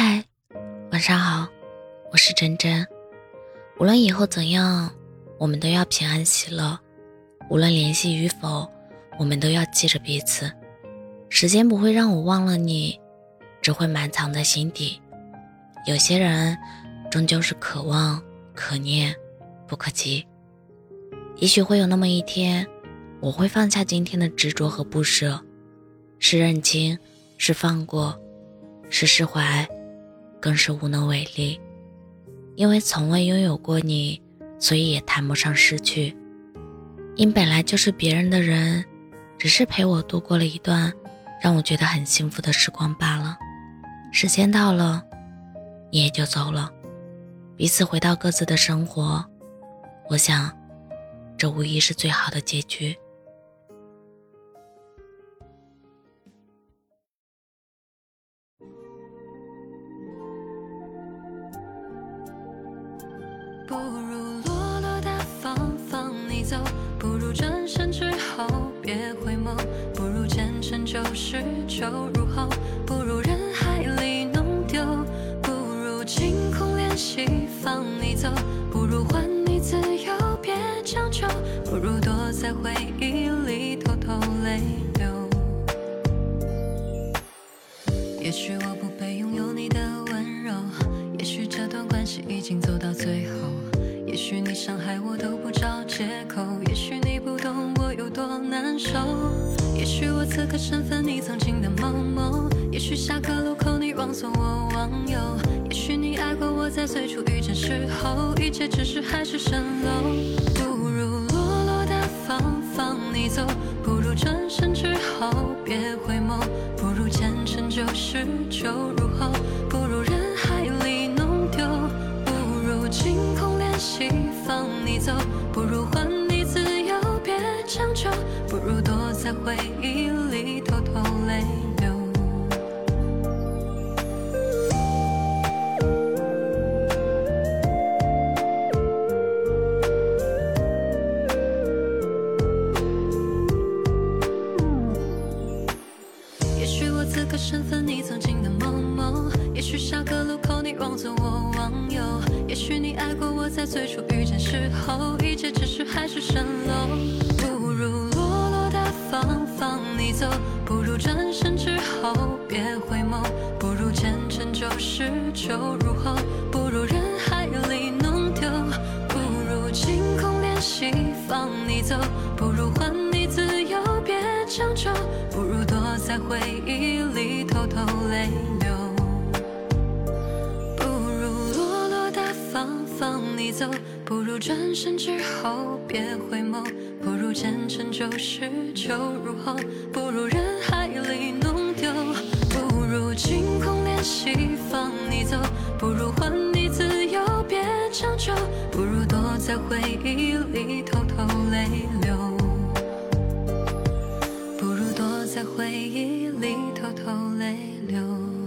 嗨，晚上好，我是真真。无论以后怎样，我们都要平安喜乐。无论联系与否，我们都要记着彼此。时间不会让我忘了你，只会埋藏在心底。有些人，终究是可望可念，不可及。也许会有那么一天，我会放下今天的执着和不舍，是认清，是放过，是释怀。更是无能为力，因为从未拥有过你，所以也谈不上失去。因本来就是别人的人，只是陪我度过了一段让我觉得很幸福的时光罢了。时间到了，你也就走了，彼此回到各自的生活。我想，这无疑是最好的结局。不如落落大方放你走，不如转身之后别回眸，不如前尘旧事就入喉，不如人海里弄丢，不如清空联系放你走，不如还你自由别强求，不如躲在回忆里偷偷泪流。也许我不这段关系已经走到最后。也许你伤害我都不找借口，也许你不懂我有多难受，也许我此刻身份你曾经的某某，也许下个路口你望左我望右，也许你爱过我在最初遇见时候，一切只是海市蜃楼，不如落落大方放你走，不如转身之后别回眸，不如前尘旧事就如后，如躲在回忆里偷偷泪流。也许我此刻身份你曾经的某某，也许下个路口你望左我望右。也许你爱过我，在最初遇见时候，一切只是海市蜃楼。走，不如转身之后别回眸，不如前尘旧事就如后，不如人海里弄丢，不如清空联系放你走，不如还你自由别强求，不如躲在回忆里不如转身之后别回眸，不如前尘旧事就入喉，不如人海里弄丢，不如清空联系。放你走，不如还你自由。别强求，不如躲在回忆里偷偷泪流。不如躲在回忆里偷偷泪流。